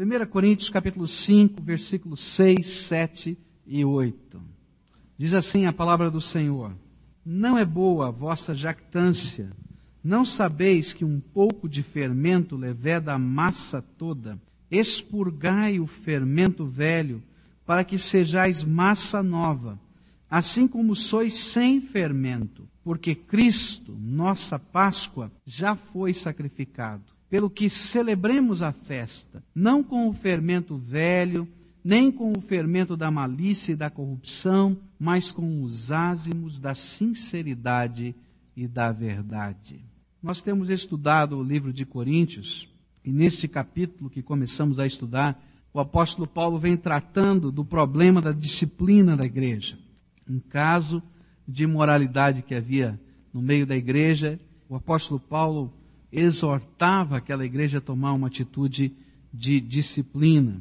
1 Coríntios capítulo 5, versículos 6, 7 e 8. Diz assim a palavra do Senhor: Não é boa a vossa jactância. Não sabeis que um pouco de fermento leveda a massa toda? Expurgai o fermento velho, para que sejais massa nova, assim como sois sem fermento, porque Cristo, nossa Páscoa, já foi sacrificado. Pelo que celebremos a festa, não com o fermento velho, nem com o fermento da malícia e da corrupção, mas com os ázimos da sinceridade e da verdade. Nós temos estudado o livro de Coríntios, e neste capítulo que começamos a estudar, o apóstolo Paulo vem tratando do problema da disciplina da igreja. Um caso de imoralidade que havia no meio da igreja, o apóstolo Paulo exortava aquela igreja a tomar uma atitude de disciplina.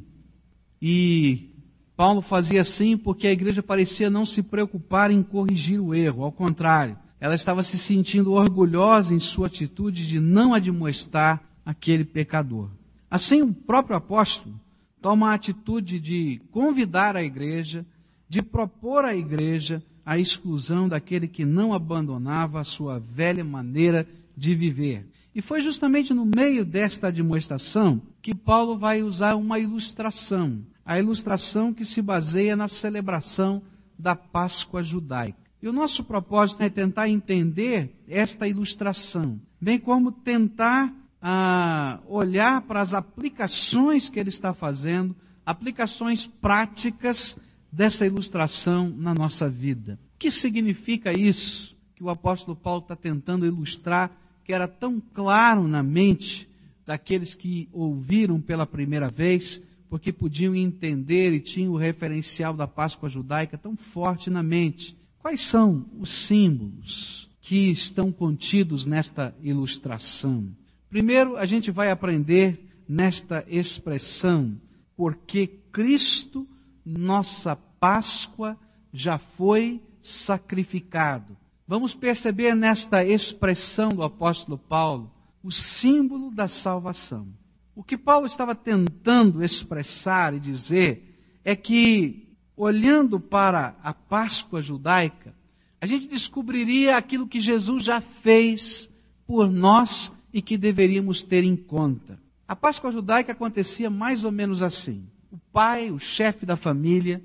E Paulo fazia assim porque a igreja parecia não se preocupar em corrigir o erro, ao contrário, ela estava se sentindo orgulhosa em sua atitude de não admoestar aquele pecador. Assim, o próprio apóstolo toma a atitude de convidar a igreja, de propor à igreja a exclusão daquele que não abandonava a sua velha maneira de viver. E foi justamente no meio desta admoestação que Paulo vai usar uma ilustração, a ilustração que se baseia na celebração da Páscoa judaica. E o nosso propósito é tentar entender esta ilustração, bem como tentar ah, olhar para as aplicações que ele está fazendo, aplicações práticas dessa ilustração na nossa vida. O que significa isso que o apóstolo Paulo está tentando ilustrar, que era tão claro na mente daqueles que ouviram pela primeira vez, porque podiam entender e tinham o referencial da Páscoa judaica tão forte na mente. Quais são os símbolos que estão contidos nesta ilustração? Primeiro, a gente vai aprender nesta expressão, porque Cristo, nossa Páscoa, já foi sacrificado. Vamos perceber nesta expressão do apóstolo Paulo o símbolo da salvação. O que Paulo estava tentando expressar e dizer é que olhando para a Páscoa judaica, a gente descobriria aquilo que Jesus já fez por nós e que deveríamos ter em conta. A Páscoa judaica acontecia mais ou menos assim: o pai, o chefe da família,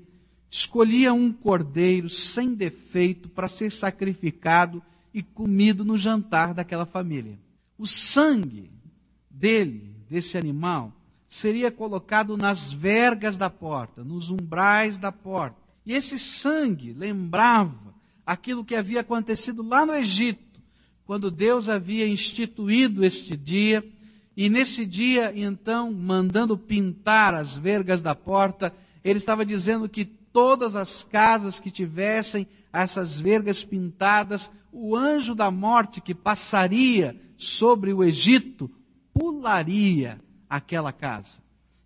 escolhia um cordeiro sem defeito para ser sacrificado e comido no jantar daquela família. O sangue dele, desse animal, seria colocado nas vergas da porta, nos umbrais da porta. E esse sangue lembrava aquilo que havia acontecido lá no Egito, quando Deus havia instituído este dia, e nesse dia, então, mandando pintar as vergas da porta, ele estava dizendo que todas as casas que tivessem essas vergas pintadas, o anjo da morte que passaria sobre o Egito pularia aquela casa.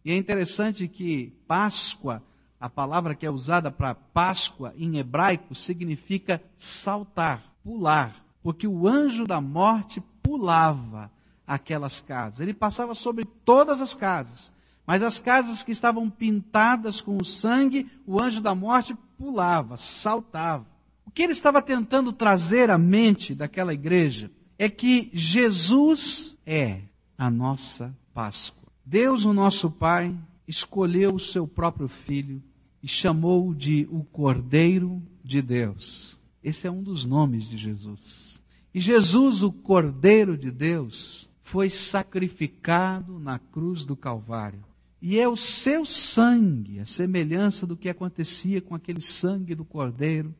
E é interessante que Páscoa, a palavra que é usada para Páscoa em hebraico, significa saltar, pular, porque o anjo da morte pulava aquelas casas. Ele passava sobre todas as casas, mas as casas que estavam pintadas com o sangue, o anjo da morte pulava, saltava. O que ele estava tentando trazer à mente daquela igreja é que Jesus é a nossa Páscoa. Deus, o nosso Pai, escolheu o seu próprio filho e chamou-o de o Cordeiro de Deus. Esse é um dos nomes de Jesus. E Jesus, o Cordeiro de Deus, foi sacrificado na cruz do Calvário. E é o seu sangue, a semelhança do que acontecia com aquele sangue do Cordeiro,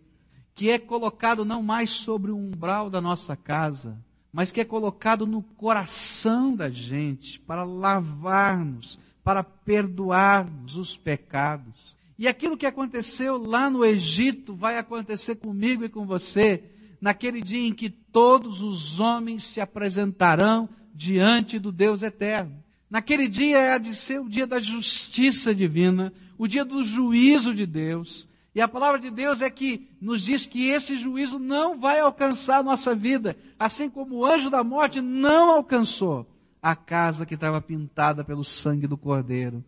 que é colocado não mais sobre o umbral da nossa casa, mas que é colocado no coração da gente para lavar-nos, para perdoar-nos os pecados. E aquilo que aconteceu lá no Egito vai acontecer comigo e com você naquele dia em que todos os homens se apresentarão diante do Deus eterno. Naquele dia é de ser o dia da justiça divina, o dia do juízo de Deus, e a palavra de Deus é que nos diz que esse juízo não vai alcançar a nossa vida, assim como o anjo da morte não alcançou a casa que estava pintada pelo sangue do Cordeiro,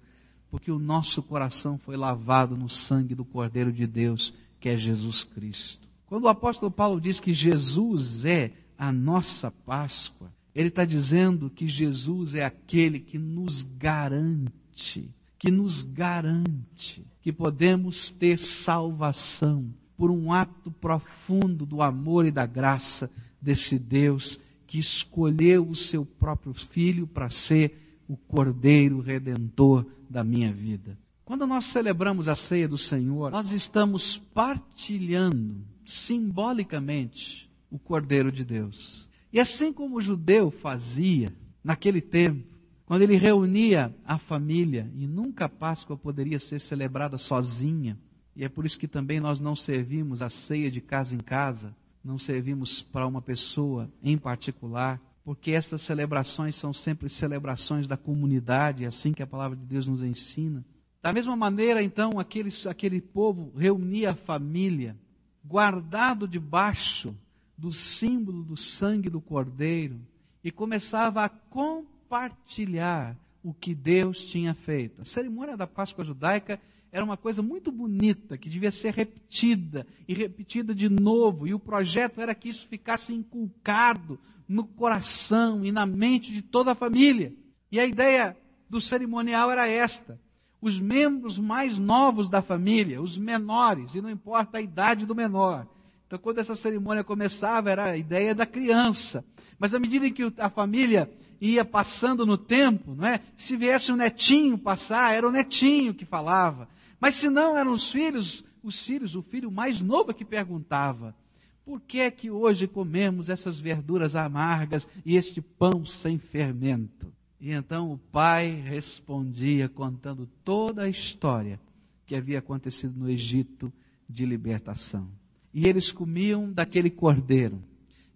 porque o nosso coração foi lavado no sangue do Cordeiro de Deus, que é Jesus Cristo. Quando o apóstolo Paulo diz que Jesus é a nossa Páscoa, ele está dizendo que Jesus é aquele que nos garante, que nos garante que podemos ter salvação por um ato profundo do amor e da graça desse Deus que escolheu o seu próprio filho para ser o cordeiro redentor da minha vida. Quando nós celebramos a ceia do Senhor, nós estamos partilhando simbolicamente o cordeiro de Deus. E assim como o judeu fazia naquele tempo, quando ele reunia a família, e nunca a Páscoa poderia ser celebrada sozinha, e é por isso que também nós não servimos a ceia de casa em casa, não servimos para uma pessoa em particular, porque estas celebrações são sempre celebrações da comunidade, é assim que a palavra de Deus nos ensina. Da mesma maneira, então, aquele, aquele povo reunia a família, guardado debaixo do símbolo do sangue do Cordeiro e começava a compartilhar o que Deus tinha feito. A cerimônia da Páscoa judaica era uma coisa muito bonita, que devia ser repetida e repetida de novo, e o projeto era que isso ficasse inculcado no coração e na mente de toda a família. E a ideia do cerimonial era esta: os membros mais novos da família, os menores, e não importa a idade do menor, então, quando essa cerimônia começava, era a ideia da criança. Mas à medida que a família ia passando no tempo, não é? Se viesse um netinho passar, era o netinho que falava. Mas se não, eram os filhos, os filhos, o filho mais novo que perguntava: por que é que hoje comemos essas verduras amargas e este pão sem fermento? E então o pai respondia contando toda a história que havia acontecido no Egito de libertação. E eles comiam daquele cordeiro.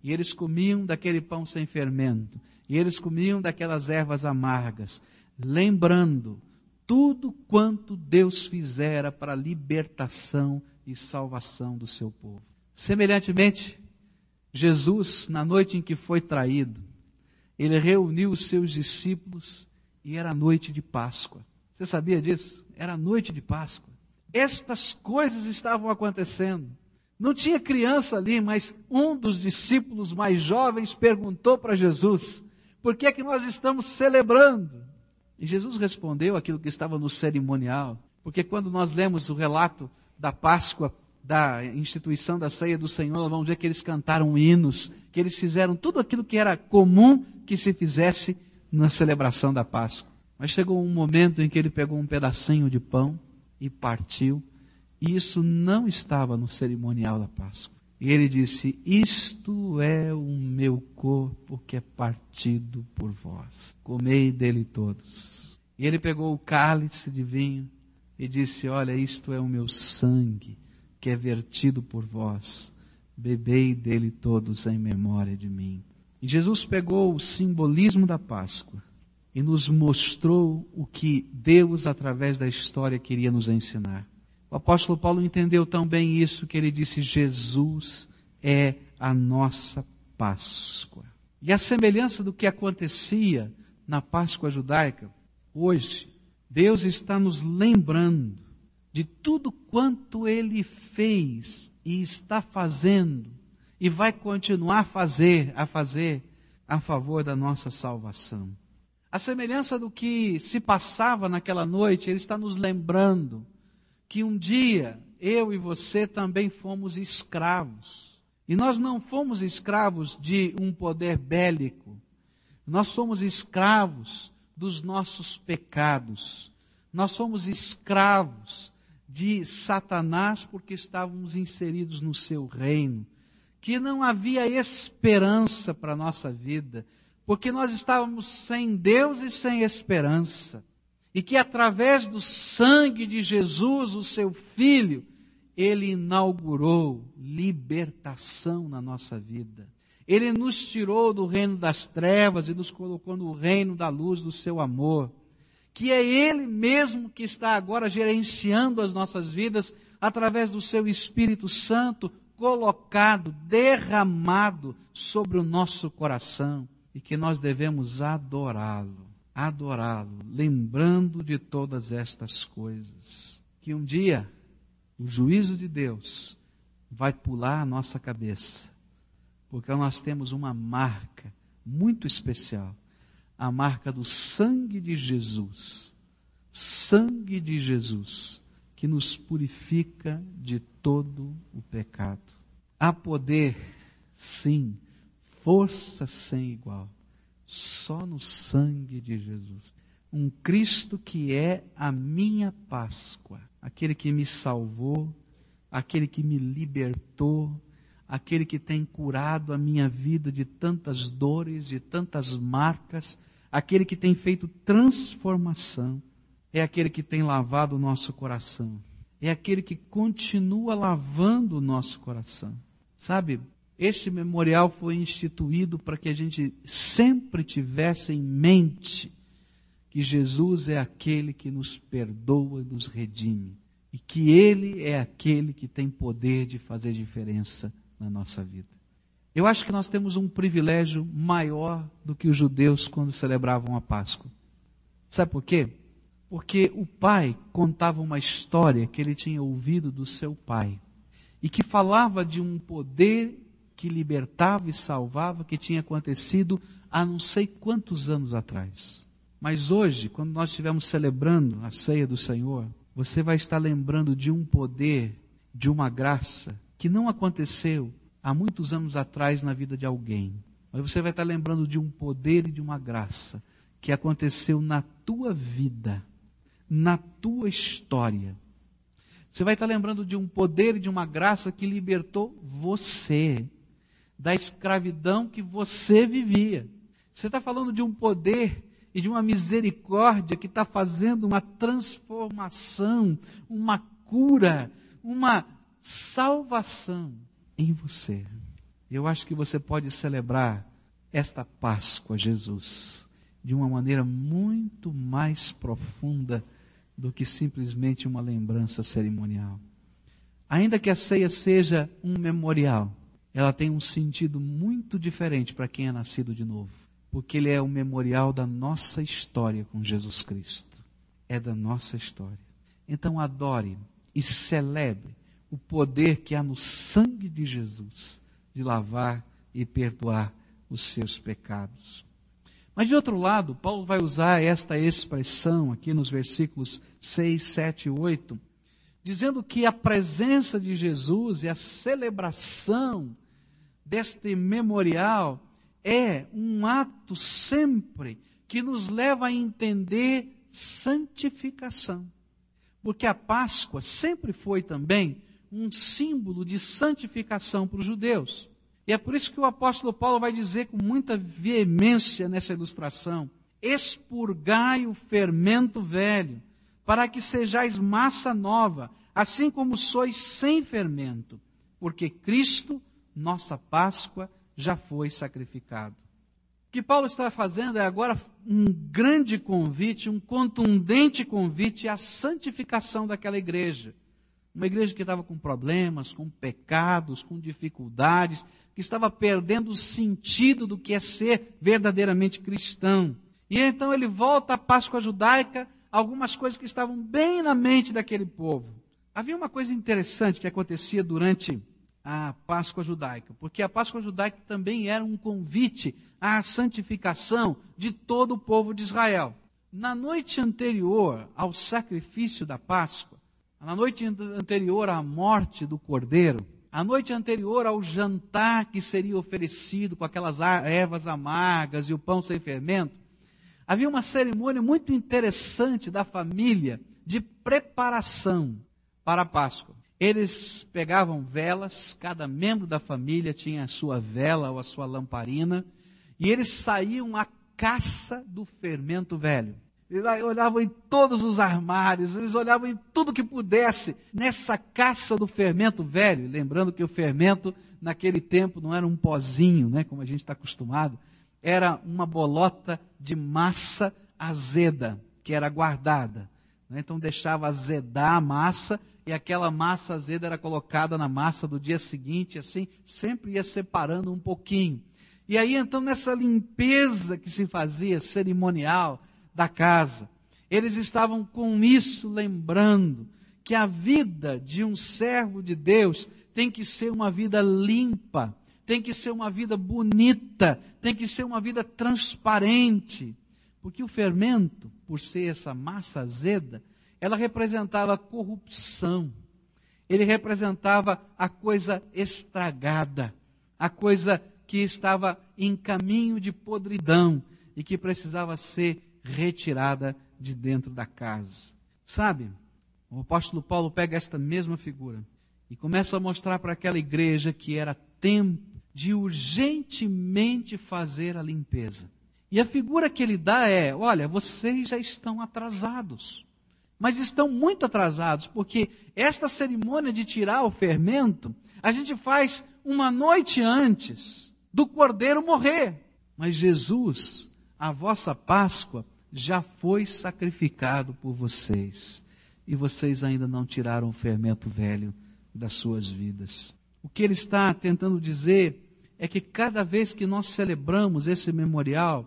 E eles comiam daquele pão sem fermento. E eles comiam daquelas ervas amargas, lembrando tudo quanto Deus fizera para a libertação e salvação do seu povo. Semelhantemente, Jesus, na noite em que foi traído, ele reuniu os seus discípulos e era noite de Páscoa. Você sabia disso? Era noite de Páscoa. Estas coisas estavam acontecendo. Não tinha criança ali, mas um dos discípulos mais jovens perguntou para Jesus: por que é que nós estamos celebrando? E Jesus respondeu aquilo que estava no cerimonial, porque quando nós lemos o relato da Páscoa, da instituição da ceia do Senhor, vamos ver que eles cantaram hinos, que eles fizeram tudo aquilo que era comum que se fizesse na celebração da Páscoa. Mas chegou um momento em que ele pegou um pedacinho de pão e partiu e isso não estava no cerimonial da Páscoa. E ele disse: Isto é o meu corpo que é partido por vós. Comei dele todos. E ele pegou o cálice de vinho e disse: Olha, isto é o meu sangue que é vertido por vós. Bebei dele todos em memória de mim. E Jesus pegou o simbolismo da Páscoa e nos mostrou o que Deus, através da história, queria nos ensinar. O apóstolo Paulo entendeu tão bem isso que ele disse: Jesus é a nossa Páscoa. E a semelhança do que acontecia na Páscoa judaica, hoje, Deus está nos lembrando de tudo quanto ele fez e está fazendo e vai continuar a fazer, a fazer a favor da nossa salvação. A semelhança do que se passava naquela noite, ele está nos lembrando que um dia eu e você também fomos escravos. E nós não fomos escravos de um poder bélico. Nós somos escravos dos nossos pecados. Nós somos escravos de Satanás porque estávamos inseridos no seu reino. Que não havia esperança para a nossa vida, porque nós estávamos sem Deus e sem esperança e que através do sangue de Jesus, o seu Filho, ele inaugurou libertação na nossa vida. Ele nos tirou do reino das trevas e nos colocou no reino da luz do seu amor. Que é Ele mesmo que está agora gerenciando as nossas vidas através do seu Espírito Santo colocado, derramado sobre o nosso coração. e que nós devemos adorá-lo, adorá-lo, lembrando de todas estas coisas. Que um dia o juízo de Deus vai pular a nossa cabeça, porque nós temos uma marca muito especial a marca do sangue de Jesus. Sangue de Jesus, que nos purifica de todo o pecado. Há poder, sim, força sem igual, só no sangue de Jesus. Um Cristo que é a minha Páscoa, aquele que me salvou, aquele que me libertou, aquele que tem curado a minha vida de tantas dores, de tantas marcas, aquele que tem feito transformação, é aquele que tem lavado o nosso coração, é aquele que continua lavando o nosso coração. Sabe, este memorial foi instituído para que a gente sempre tivesse em mente que Jesus é aquele que nos perdoa e nos redime, e que Ele é aquele que tem poder de fazer diferença na nossa vida. Eu acho que nós temos um privilégio maior do que os judeus quando celebravam a Páscoa. Sabe por quê? Porque o pai contava uma história que ele tinha ouvido do seu pai e que falava de um poder que libertava e salvava que tinha acontecido há não sei quantos anos atrás. Mas hoje, quando nós estivermos celebrando a ceia do Senhor, você vai estar lembrando de um poder, de uma graça que não aconteceu há muitos anos atrás na vida de alguém. Mas você vai estar lembrando de um poder e de uma graça que aconteceu na tua vida, na tua história. Você vai estar lembrando de um poder e de uma graça que libertou você da escravidão que você vivia. Você está falando de um poder e de uma misericórdia que está fazendo uma transformação, uma cura, uma salvação em você. Eu acho que você pode celebrar esta Páscoa, Jesus, de uma maneira muito mais profunda do que simplesmente uma lembrança cerimonial. Ainda que a ceia seja um memorial, ela tem um sentido muito diferente para quem é nascido de novo, porque ele é o memorial da nossa história com Jesus Cristo. É da nossa história. Então adore e celebre o poder que há no sangue de Jesus de lavar e perdoar os seus pecados. Mas de outro lado, Paulo vai usar esta expressão aqui nos versículos 6, 7 e 8, dizendo que a presença de Jesus e a celebração deste memorial é um ato sempre que nos leva a entender santificação. Porque a Páscoa sempre foi também um símbolo de santificação para os judeus. E é por isso que o apóstolo Paulo vai dizer com muita veemência nessa ilustração: expurgai o fermento velho, para que sejais massa nova, assim como sois sem fermento, porque Cristo, nossa Páscoa, já foi sacrificado. O que Paulo está fazendo é agora um grande convite, um contundente convite à santificação daquela igreja. Uma igreja que estava com problemas, com pecados, com dificuldades, que estava perdendo o sentido do que é ser verdadeiramente cristão. E então ele volta à Páscoa judaica, algumas coisas que estavam bem na mente daquele povo. Havia uma coisa interessante que acontecia durante a Páscoa judaica, porque a Páscoa judaica também era um convite à santificação de todo o povo de Israel. Na noite anterior ao sacrifício da Páscoa, na noite anterior à morte do cordeiro, a noite anterior ao jantar que seria oferecido com aquelas ervas amargas e o pão sem fermento, havia uma cerimônia muito interessante da família de preparação para a Páscoa. Eles pegavam velas, cada membro da família tinha a sua vela ou a sua lamparina, e eles saíam à caça do fermento velho. Eles olhavam em todos os armários, eles olhavam em tudo que pudesse nessa caça do fermento velho. Lembrando que o fermento, naquele tempo, não era um pozinho, né, como a gente está acostumado, era uma bolota de massa azeda, que era guardada. Né? Então deixava azedar a massa e aquela massa azeda era colocada na massa do dia seguinte, assim, sempre ia separando um pouquinho. E aí então nessa limpeza que se fazia cerimonial da casa, eles estavam com isso lembrando que a vida de um servo de Deus tem que ser uma vida limpa, tem que ser uma vida bonita, tem que ser uma vida transparente. Porque o fermento, por ser essa massa azeda, ela representava corrupção. Ele representava a coisa estragada, a coisa que estava em caminho de podridão e que precisava ser retirada de dentro da casa. Sabe? O apóstolo Paulo pega esta mesma figura e começa a mostrar para aquela igreja que era tempo de urgentemente fazer a limpeza. E a figura que ele dá é: olha, vocês já estão atrasados. Mas estão muito atrasados, porque esta cerimônia de tirar o fermento, a gente faz uma noite antes do cordeiro morrer. Mas Jesus, a vossa Páscoa, já foi sacrificado por vocês. E vocês ainda não tiraram o fermento velho das suas vidas. O que ele está tentando dizer é que cada vez que nós celebramos esse memorial,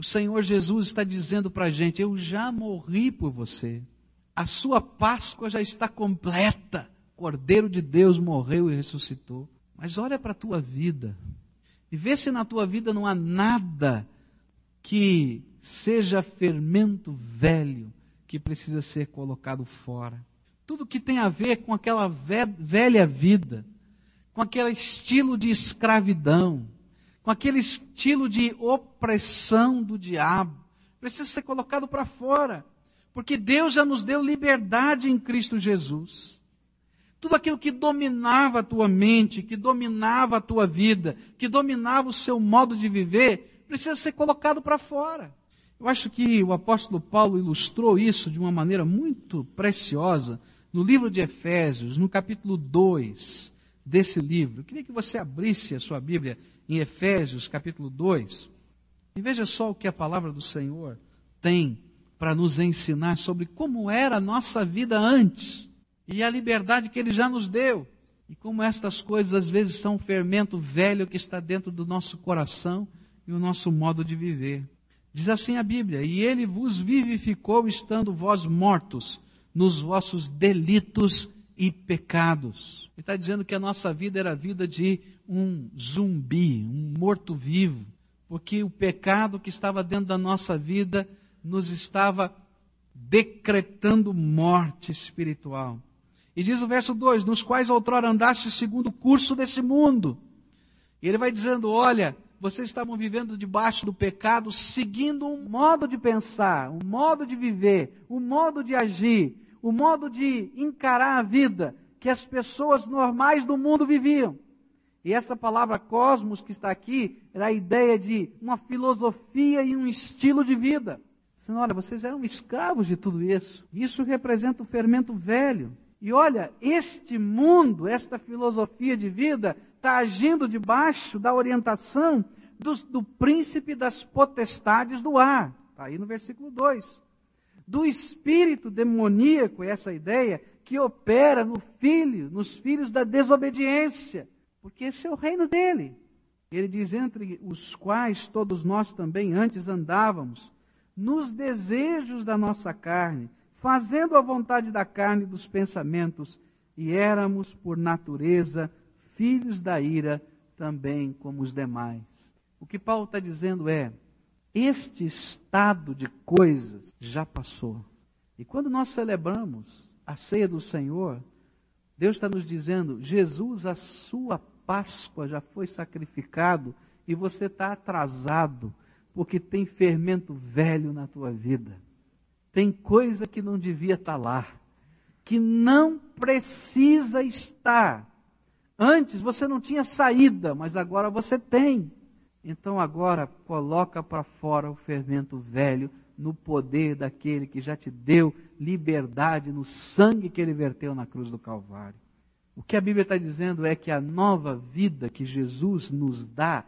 o Senhor Jesus está dizendo para a gente: Eu já morri por você. A sua Páscoa já está completa. O Cordeiro de Deus morreu e ressuscitou. Mas olha para a tua vida e vê se na tua vida não há nada que seja fermento velho que precisa ser colocado fora. Tudo que tem a ver com aquela velha vida, com aquele estilo de escravidão, com aquele estilo de opressão do diabo, precisa ser colocado para fora. Porque Deus já nos deu liberdade em Cristo Jesus. Tudo aquilo que dominava a tua mente, que dominava a tua vida, que dominava o seu modo de viver, precisa ser colocado para fora. Eu acho que o apóstolo Paulo ilustrou isso de uma maneira muito preciosa no livro de Efésios, no capítulo 2 desse livro. Eu queria que você abrisse a sua Bíblia em Efésios, capítulo 2, e veja só o que a palavra do Senhor tem para nos ensinar sobre como era a nossa vida antes e a liberdade que ele já nos deu. E como estas coisas às vezes são um fermento velho que está dentro do nosso coração e o nosso modo de viver. Diz assim a Bíblia: E ele vos vivificou, estando vós mortos nos vossos delitos e pecados. Ele está dizendo que a nossa vida era a vida de um zumbi, um morto-vivo, porque o pecado que estava dentro da nossa vida nos estava decretando morte espiritual. E diz o verso 2: Nos quais outrora andaste segundo o curso desse mundo. E ele vai dizendo: Olha, vocês estavam vivendo debaixo do pecado, seguindo um modo de pensar, um modo de viver, um modo de agir, um modo de encarar a vida que as pessoas normais do mundo viviam. E essa palavra cosmos que está aqui era a ideia de uma filosofia e um estilo de vida. Olha, vocês eram escravos de tudo isso. Isso representa o fermento velho. E olha, este mundo, esta filosofia de vida, está agindo debaixo da orientação do, do príncipe das potestades do ar. Está aí no versículo 2. Do espírito demoníaco, essa ideia, que opera no filho, nos filhos da desobediência. Porque esse é o reino dele. Ele diz: entre os quais todos nós também antes andávamos, nos desejos da nossa carne, fazendo a vontade da carne e dos pensamentos, e éramos, por natureza, filhos da ira também como os demais. O que Paulo está dizendo é: este estado de coisas já passou. E quando nós celebramos a ceia do Senhor, Deus está nos dizendo: Jesus, a sua Páscoa já foi sacrificado e você está atrasado, porque tem fermento velho na tua vida. Tem coisa que não devia estar tá lá, que não precisa estar. Antes você não tinha saída, mas agora você tem. Então agora coloca para fora o fermento velho no poder daquele que já te deu liberdade no sangue que ele verteu na cruz do Calvário. O que a Bíblia está dizendo é que a nova vida que Jesus nos dá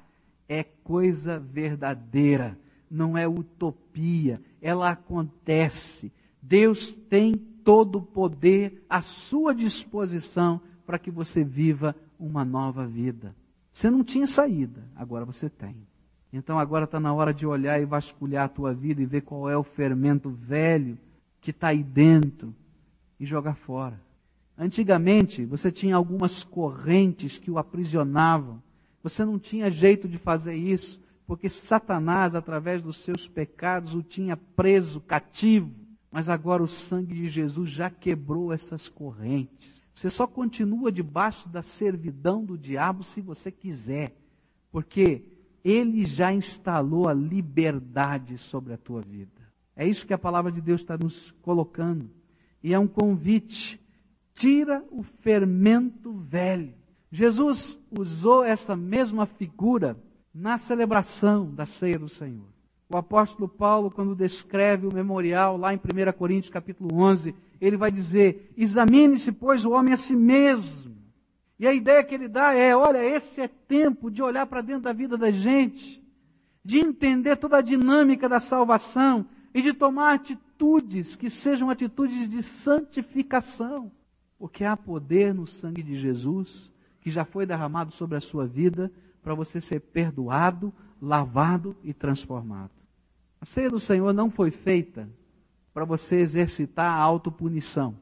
é coisa verdadeira, não é utopia, ela acontece. Deus tem todo o poder à sua disposição para que você viva uma nova vida. Você não tinha saída, agora você tem. Então agora está na hora de olhar e vasculhar a tua vida e ver qual é o fermento velho que está aí dentro e jogar fora. Antigamente, você tinha algumas correntes que o aprisionavam. Você não tinha jeito de fazer isso, porque Satanás, através dos seus pecados, o tinha preso, cativo. Mas agora o sangue de Jesus já quebrou essas correntes. Você só continua debaixo da servidão do diabo se você quiser, porque ele já instalou a liberdade sobre a tua vida. É isso que a palavra de Deus está nos colocando. E é um convite. Tira o fermento velho. Jesus usou essa mesma figura na celebração da ceia do Senhor. O apóstolo Paulo, quando descreve o memorial lá em 1 Coríntios capítulo 11, ele vai dizer: examine-se, pois, o homem a si mesmo e a ideia que ele dá é: olha, esse é tempo de olhar para dentro da vida da gente, de entender toda a dinâmica da salvação e de tomar atitudes que sejam atitudes de santificação. Porque há poder no sangue de Jesus, que já foi derramado sobre a sua vida, para você ser perdoado, lavado e transformado. A ceia do Senhor não foi feita para você exercitar a autopunição.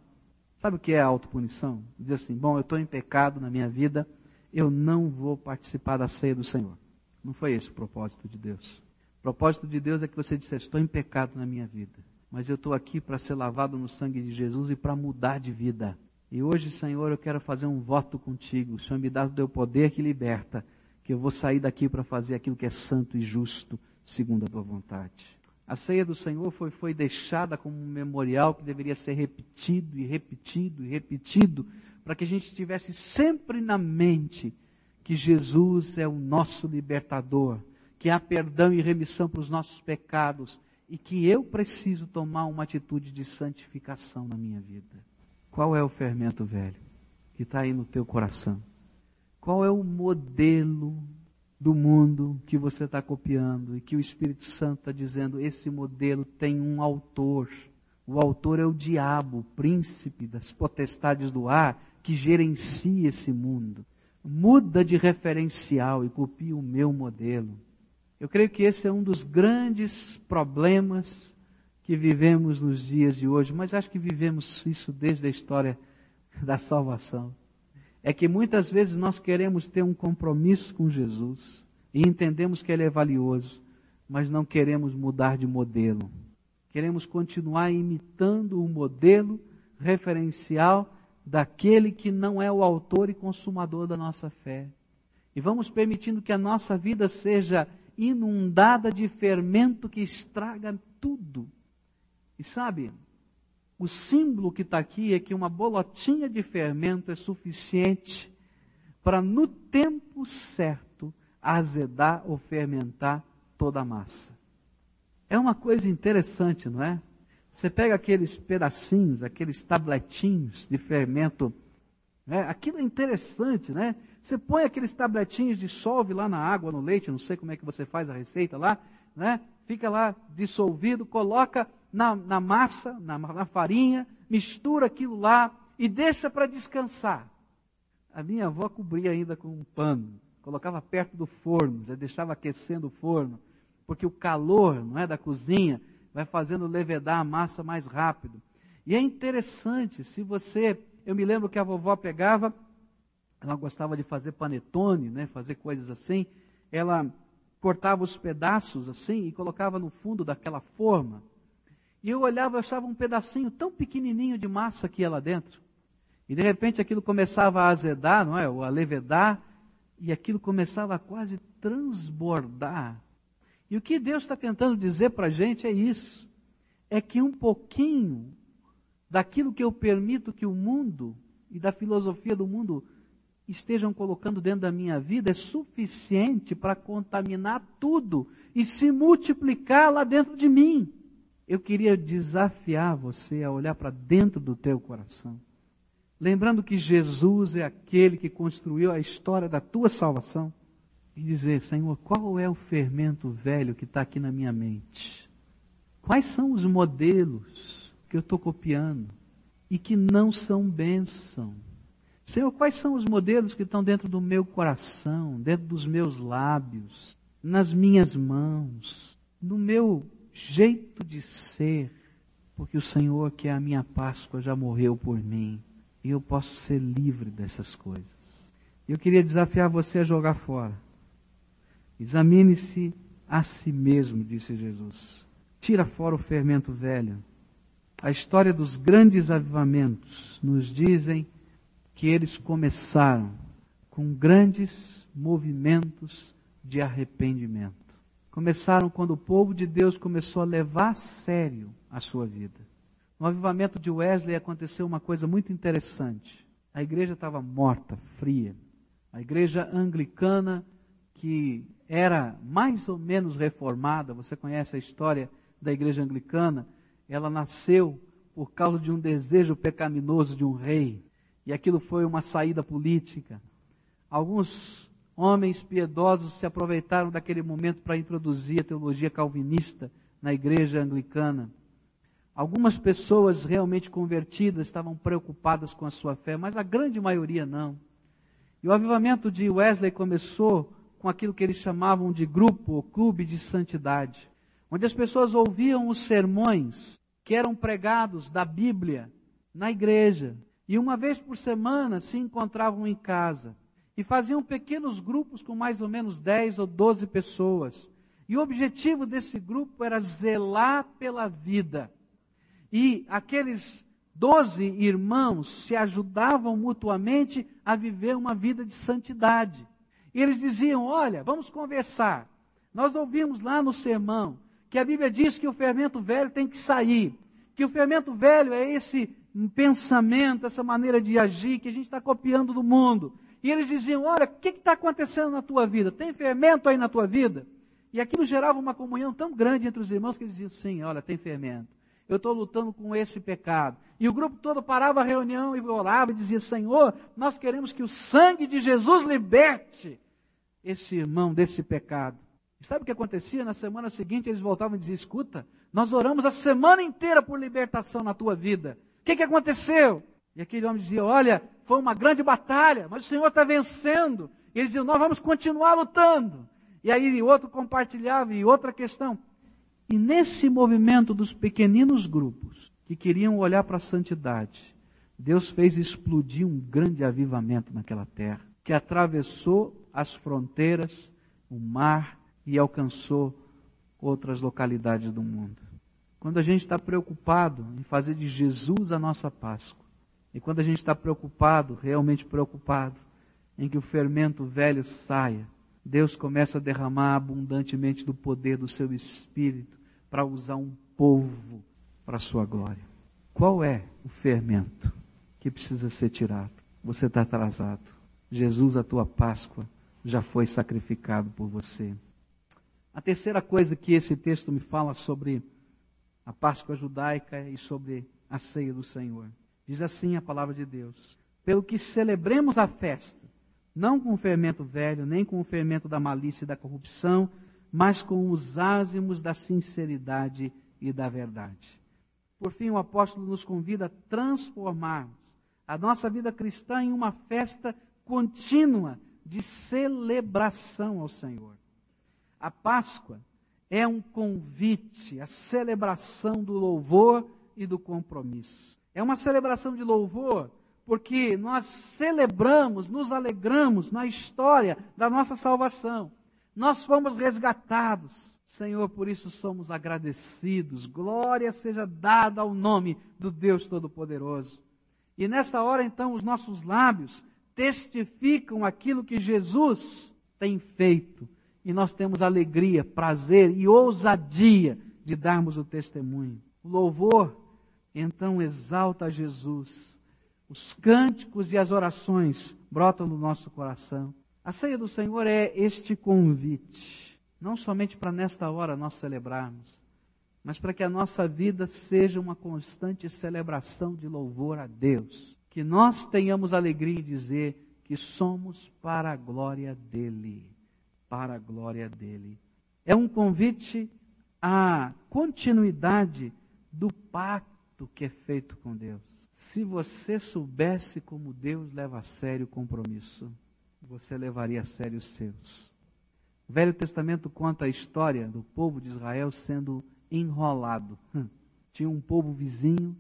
Sabe o que é a autopunição? Dizer assim, bom, eu estou em pecado na minha vida, eu não vou participar da ceia do Senhor. Não foi esse o propósito de Deus. O propósito de Deus é que você dissesse, estou em pecado na minha vida, mas eu estou aqui para ser lavado no sangue de Jesus e para mudar de vida. E hoje, Senhor, eu quero fazer um voto contigo. O Senhor me dá o teu poder que liberta, que eu vou sair daqui para fazer aquilo que é santo e justo, segundo a tua vontade. A ceia do Senhor foi, foi deixada como um memorial que deveria ser repetido e repetido e repetido, para que a gente tivesse sempre na mente que Jesus é o nosso libertador, que há perdão e remissão para os nossos pecados e que eu preciso tomar uma atitude de santificação na minha vida. Qual é o fermento velho que está aí no teu coração? Qual é o modelo do mundo que você está copiando e que o Espírito Santo está dizendo: esse modelo tem um autor. O autor é o diabo, o príncipe das potestades do ar, que gerencia esse mundo. Muda de referencial e copia o meu modelo. Eu creio que esse é um dos grandes problemas que vivemos nos dias de hoje, mas acho que vivemos isso desde a história da salvação é que muitas vezes nós queremos ter um compromisso com Jesus e entendemos que ele é valioso, mas não queremos mudar de modelo. Queremos continuar imitando o modelo referencial daquele que não é o autor e consumador da nossa fé. E vamos permitindo que a nossa vida seja inundada de fermento que estraga tudo. E sabe, o símbolo que está aqui é que uma bolotinha de fermento é suficiente para, no tempo certo, azedar ou fermentar toda a massa. É uma coisa interessante, não é? Você pega aqueles pedacinhos, aqueles tabletinhos de fermento, né? aquilo é interessante, né? Você põe aqueles tabletinhos, dissolve lá na água, no leite, não sei como é que você faz a receita lá, né? Fica lá dissolvido, coloca na, na massa, na, na farinha, mistura aquilo lá e deixa para descansar. A minha avó cobria ainda com um pano, colocava perto do forno, já deixava aquecendo o forno, porque o calor, não é, da cozinha vai fazendo levedar a massa mais rápido. E é interessante, se você, eu me lembro que a vovó pegava, ela gostava de fazer panetone, né, fazer coisas assim, ela cortava os pedaços assim e colocava no fundo daquela forma. E eu olhava e achava um pedacinho tão pequenininho de massa que ia lá dentro. E de repente aquilo começava a azedar, não é? Ou a levedar, e aquilo começava a quase transbordar. E o que Deus está tentando dizer para a gente é isso: é que um pouquinho daquilo que eu permito que o mundo e da filosofia do mundo estejam colocando dentro da minha vida é suficiente para contaminar tudo e se multiplicar lá dentro de mim. Eu queria desafiar você a olhar para dentro do teu coração. Lembrando que Jesus é aquele que construiu a história da tua salvação. E dizer, Senhor, qual é o fermento velho que está aqui na minha mente? Quais são os modelos que eu estou copiando e que não são bênção? Senhor, quais são os modelos que estão dentro do meu coração, dentro dos meus lábios, nas minhas mãos, no meu jeito de ser? Porque o Senhor, que é a minha Páscoa, já morreu por mim e eu posso ser livre dessas coisas. Eu queria desafiar você a jogar fora. Examine-se a si mesmo, disse Jesus. Tira fora o fermento velho. A história dos grandes avivamentos nos dizem que eles começaram com grandes movimentos de arrependimento. Começaram quando o povo de Deus começou a levar a sério a sua vida. No avivamento de Wesley aconteceu uma coisa muito interessante. A igreja estava morta, fria. A igreja anglicana, que era mais ou menos reformada, você conhece a história da igreja anglicana, ela nasceu por causa de um desejo pecaminoso de um rei e aquilo foi uma saída política. Alguns homens piedosos se aproveitaram daquele momento para introduzir a teologia calvinista na igreja anglicana. Algumas pessoas realmente convertidas estavam preocupadas com a sua fé, mas a grande maioria não. E o avivamento de Wesley começou com aquilo que eles chamavam de grupo ou clube de santidade, onde as pessoas ouviam os sermões que eram pregados da Bíblia na igreja, e uma vez por semana se encontravam em casa e faziam pequenos grupos com mais ou menos 10 ou 12 pessoas. E o objetivo desse grupo era zelar pela vida. E aqueles 12 irmãos se ajudavam mutuamente a viver uma vida de santidade. E eles diziam: Olha, vamos conversar. Nós ouvimos lá no sermão que a Bíblia diz que o fermento velho tem que sair. Que o fermento velho é esse pensamento, essa maneira de agir que a gente está copiando do mundo. E eles diziam: Olha, o que está acontecendo na tua vida? Tem fermento aí na tua vida? E aquilo gerava uma comunhão tão grande entre os irmãos que eles diziam: Sim, olha, tem fermento. Eu estou lutando com esse pecado. E o grupo todo parava a reunião e orava e dizia: Senhor, nós queremos que o sangue de Jesus liberte esse irmão desse pecado. E sabe o que acontecia? Na semana seguinte eles voltavam e diziam: Escuta, nós oramos a semana inteira por libertação na tua vida. O que, que aconteceu? E aquele homem dizia: Olha, foi uma grande batalha, mas o Senhor está vencendo. E eles diziam: Nós vamos continuar lutando. E aí outro compartilhava, e outra questão. E nesse movimento dos pequeninos grupos que queriam olhar para a santidade, Deus fez explodir um grande avivamento naquela terra, que atravessou as fronteiras, o mar e alcançou outras localidades do mundo. Quando a gente está preocupado em fazer de Jesus a nossa Páscoa, e quando a gente está preocupado, realmente preocupado, em que o fermento velho saia, Deus começa a derramar abundantemente do poder do seu Espírito para usar um povo para a sua glória. Qual é o fermento que precisa ser tirado? Você está atrasado. Jesus, a tua Páscoa, já foi sacrificado por você. A terceira coisa que esse texto me fala sobre a Páscoa judaica e sobre a ceia do Senhor. Diz assim a palavra de Deus: Pelo que celebremos a festa, não com o fermento velho, nem com o fermento da malícia e da corrupção, mas com os ázimos da sinceridade e da verdade. Por fim, o apóstolo nos convida a transformarmos a nossa vida cristã em uma festa contínua de celebração ao Senhor. A Páscoa é um convite, a celebração do louvor e do compromisso. É uma celebração de louvor porque nós celebramos, nos alegramos na história da nossa salvação. Nós fomos resgatados. Senhor, por isso somos agradecidos. Glória seja dada ao nome do Deus Todo-Poderoso. E nessa hora, então, os nossos lábios testificam aquilo que Jesus tem feito e nós temos alegria, prazer e ousadia de darmos o testemunho. O louvor, então, exalta Jesus. Os cânticos e as orações brotam do nosso coração. A ceia do Senhor é este convite, não somente para nesta hora nós celebrarmos, mas para que a nossa vida seja uma constante celebração de louvor a Deus. Que nós tenhamos alegria em dizer que somos para a glória dEle para a glória dele. É um convite à continuidade do pacto que é feito com Deus. Se você soubesse como Deus leva a sério o compromisso, você levaria a sério os seus. O Velho Testamento conta a história do povo de Israel sendo enrolado. Hum. Tinha um povo vizinho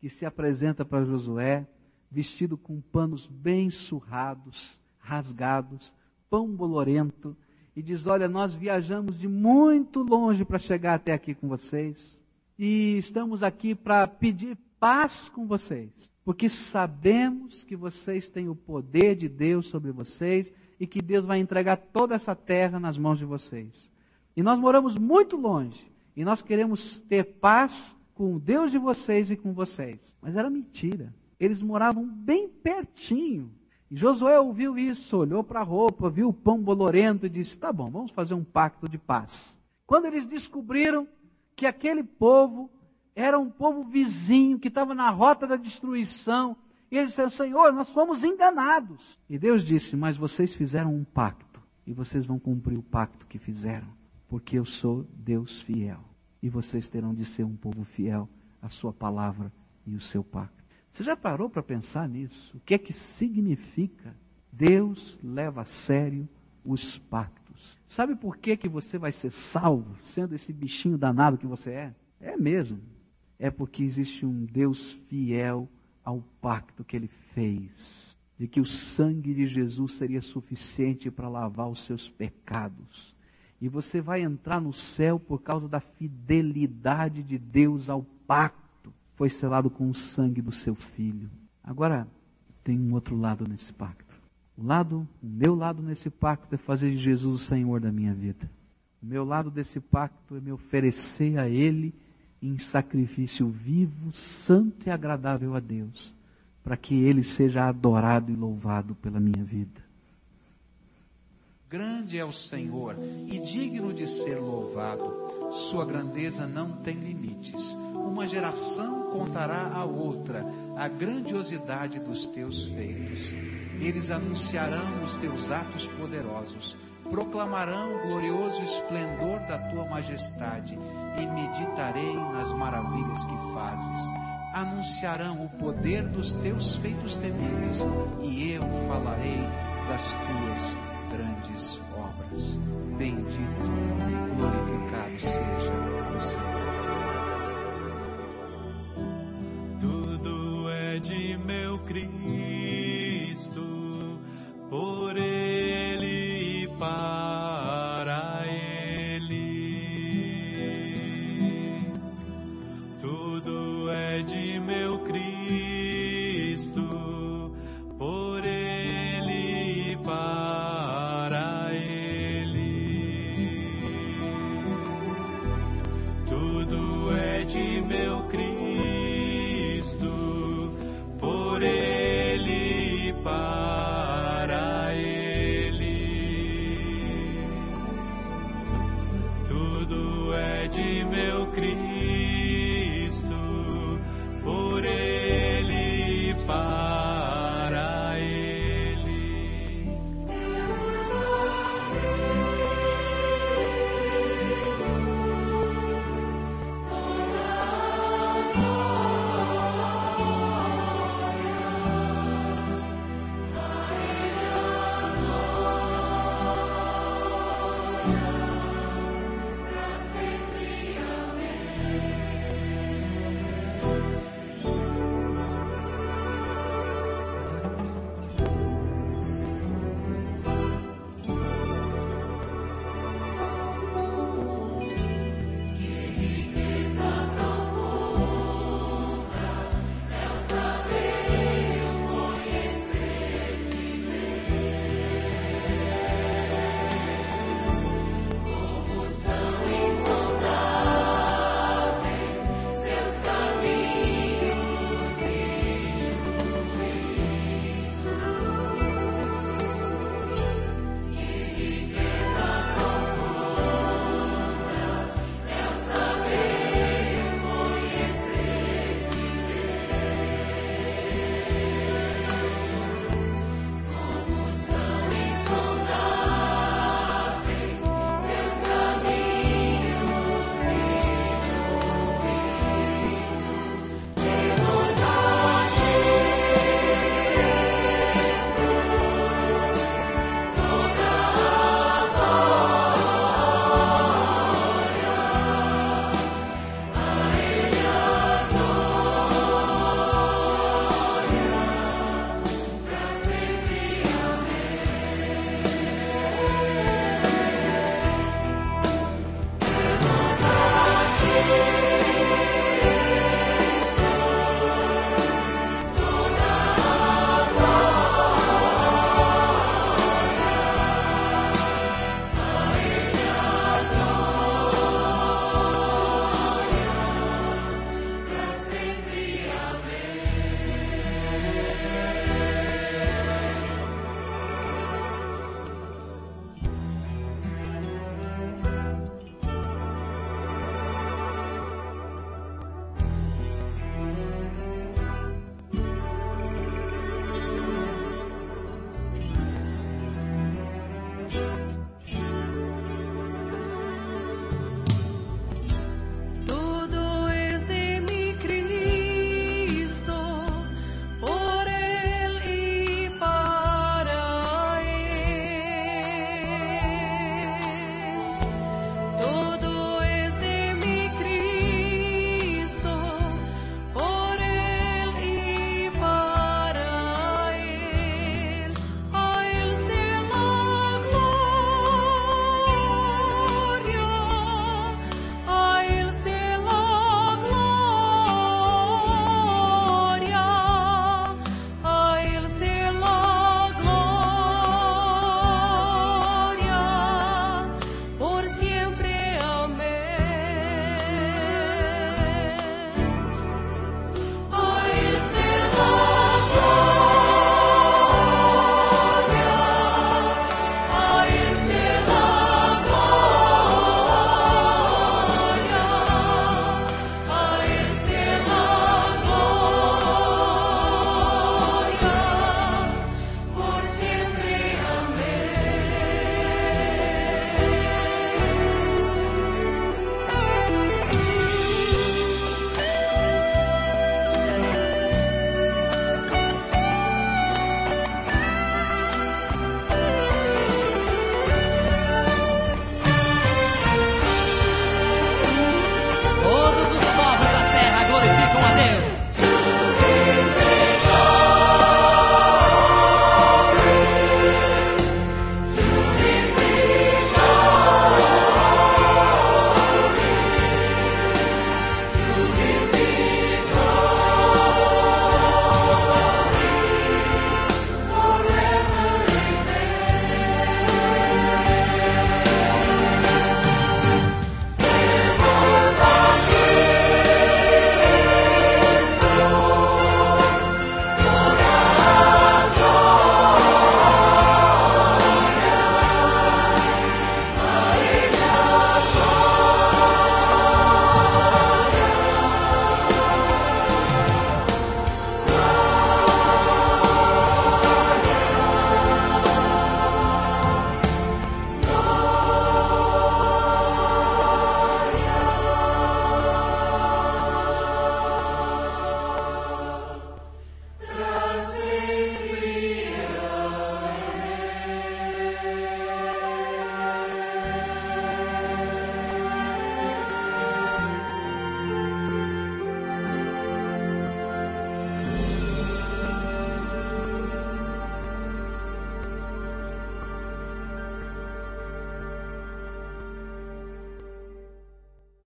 que se apresenta para Josué, vestido com panos bem surrados, rasgados, pão bolorento, e diz: Olha, nós viajamos de muito longe para chegar até aqui com vocês, e estamos aqui para pedir paz com vocês, porque sabemos que vocês têm o poder de Deus sobre vocês e que Deus vai entregar toda essa terra nas mãos de vocês. E nós moramos muito longe, e nós queremos ter paz com o Deus de vocês e com vocês. Mas era mentira. Eles moravam bem pertinho. E Josué ouviu isso, olhou para a roupa, viu o pão bolorento e disse: Tá bom, vamos fazer um pacto de paz. Quando eles descobriram que aquele povo era um povo vizinho que estava na rota da destruição, e eles disseram: Senhor, nós fomos enganados. E Deus disse: Mas vocês fizeram um pacto, e vocês vão cumprir o pacto que fizeram, porque eu sou Deus fiel e vocês terão de ser um povo fiel à sua palavra e o seu pacto. Você já parou para pensar nisso? O que é que significa Deus leva a sério os pactos? Sabe por que, que você vai ser salvo, sendo esse bichinho danado que você é? É mesmo. É porque existe um Deus fiel ao pacto que ele fez, de que o sangue de Jesus seria suficiente para lavar os seus pecados e você vai entrar no céu por causa da fidelidade de Deus ao pacto. Foi selado com o sangue do seu filho. Agora, tem um outro lado nesse pacto. O lado, o meu lado nesse pacto é fazer de Jesus o Senhor da minha vida. O meu lado desse pacto é me oferecer a Ele em sacrifício vivo, santo e agradável a Deus, para que Ele seja adorado e louvado pela minha vida. Grande é o Senhor e digno de ser louvado. Sua grandeza não tem limites. Uma geração contará a outra a grandiosidade dos teus feitos. Eles anunciarão os teus atos poderosos, proclamarão o glorioso esplendor da tua majestade e meditarei nas maravilhas que fazes. Anunciarão o poder dos teus feitos temíveis e eu falarei das tuas grandes obras. Bendito e glorificado Cristo, por Ele e para